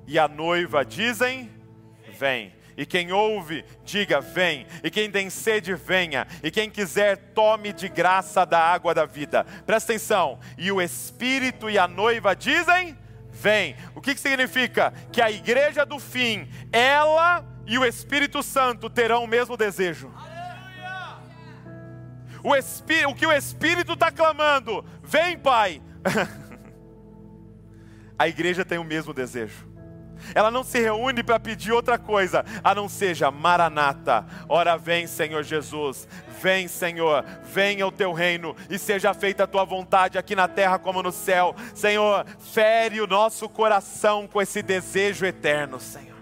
e a noiva dizem: Vem. E quem ouve, diga: Vem. E quem tem sede, venha. E quem quiser, tome de graça da água da vida. Presta atenção. E o Espírito e a noiva dizem: Vem. O que, que significa? Que a igreja do fim, ela e o Espírito Santo terão o mesmo desejo o, Espí o que o Espírito está clamando, vem, Pai. a igreja tem o mesmo desejo. Ela não se reúne para pedir outra coisa, a não seja Maranata. Ora vem, Senhor Jesus. Vem, Senhor. Venha o teu reino e seja feita a tua vontade aqui na terra como no céu. Senhor, fere o nosso coração com esse desejo eterno, Senhor.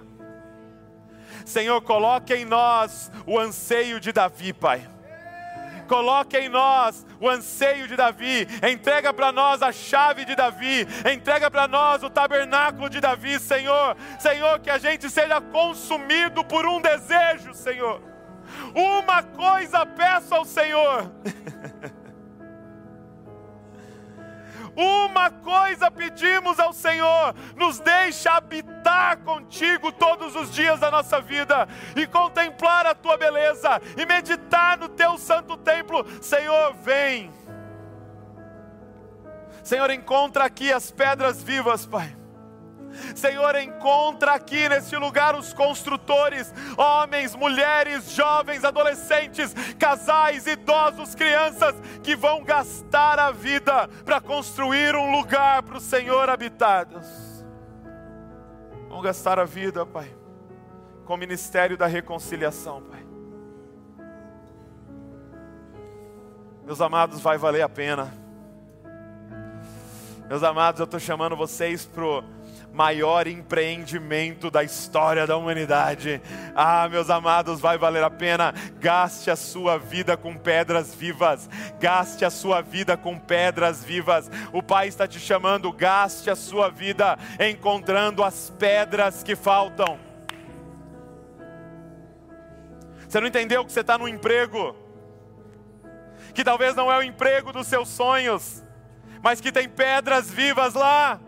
Senhor, coloque em nós o anseio de Davi, Pai coloque em nós o anseio de Davi, entrega para nós a chave de Davi, entrega para nós o tabernáculo de Davi, Senhor. Senhor, que a gente seja consumido por um desejo, Senhor. Uma coisa peço ao Senhor. Uma coisa pedimos ao Senhor: nos deixa habitar contigo todos os dias da nossa vida e contemplar a tua beleza e meditar no teu santo templo. Senhor, vem. Senhor, encontra aqui as pedras vivas, Pai. Senhor, encontra aqui neste lugar os construtores, homens, mulheres, jovens, adolescentes, casais, idosos, crianças, que vão gastar a vida para construir um lugar para o Senhor habitados. Vão gastar a vida, Pai, com o ministério da reconciliação, Pai. Meus amados, vai valer a pena. Meus amados, eu estou chamando vocês para maior empreendimento da história da humanidade. Ah, meus amados, vai valer a pena. Gaste a sua vida com pedras vivas. Gaste a sua vida com pedras vivas. O Pai está te chamando, gaste a sua vida encontrando as pedras que faltam. Você não entendeu que você está no emprego? Que talvez não é o emprego dos seus sonhos mas que tem pedras vivas lá.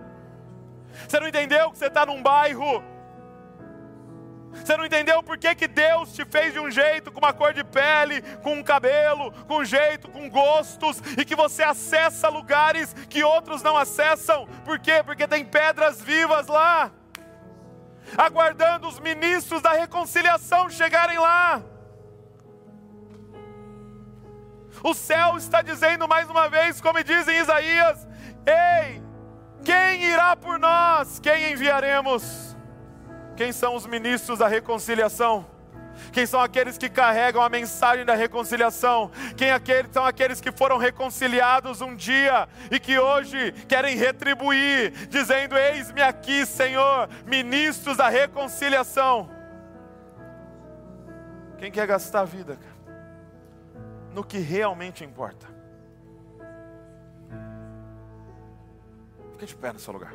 Você não entendeu que você está num bairro? Você não entendeu por que, que Deus te fez de um jeito, com uma cor de pele, com um cabelo, com um jeito, com gostos, e que você acessa lugares que outros não acessam? Por quê? Porque tem pedras vivas lá, aguardando os ministros da reconciliação chegarem lá. O céu está dizendo mais uma vez, como diz em Isaías: Ei, quem irá por nós? Quem enviaremos? Quem são os ministros da reconciliação? Quem são aqueles que carregam a mensagem da reconciliação? Quem aqueles, são aqueles que foram reconciliados um dia e que hoje querem retribuir, dizendo: Eis-me aqui, Senhor, ministros da reconciliação. Quem quer gastar a vida, cara? no que realmente importa. Fique de pé no seu lugar.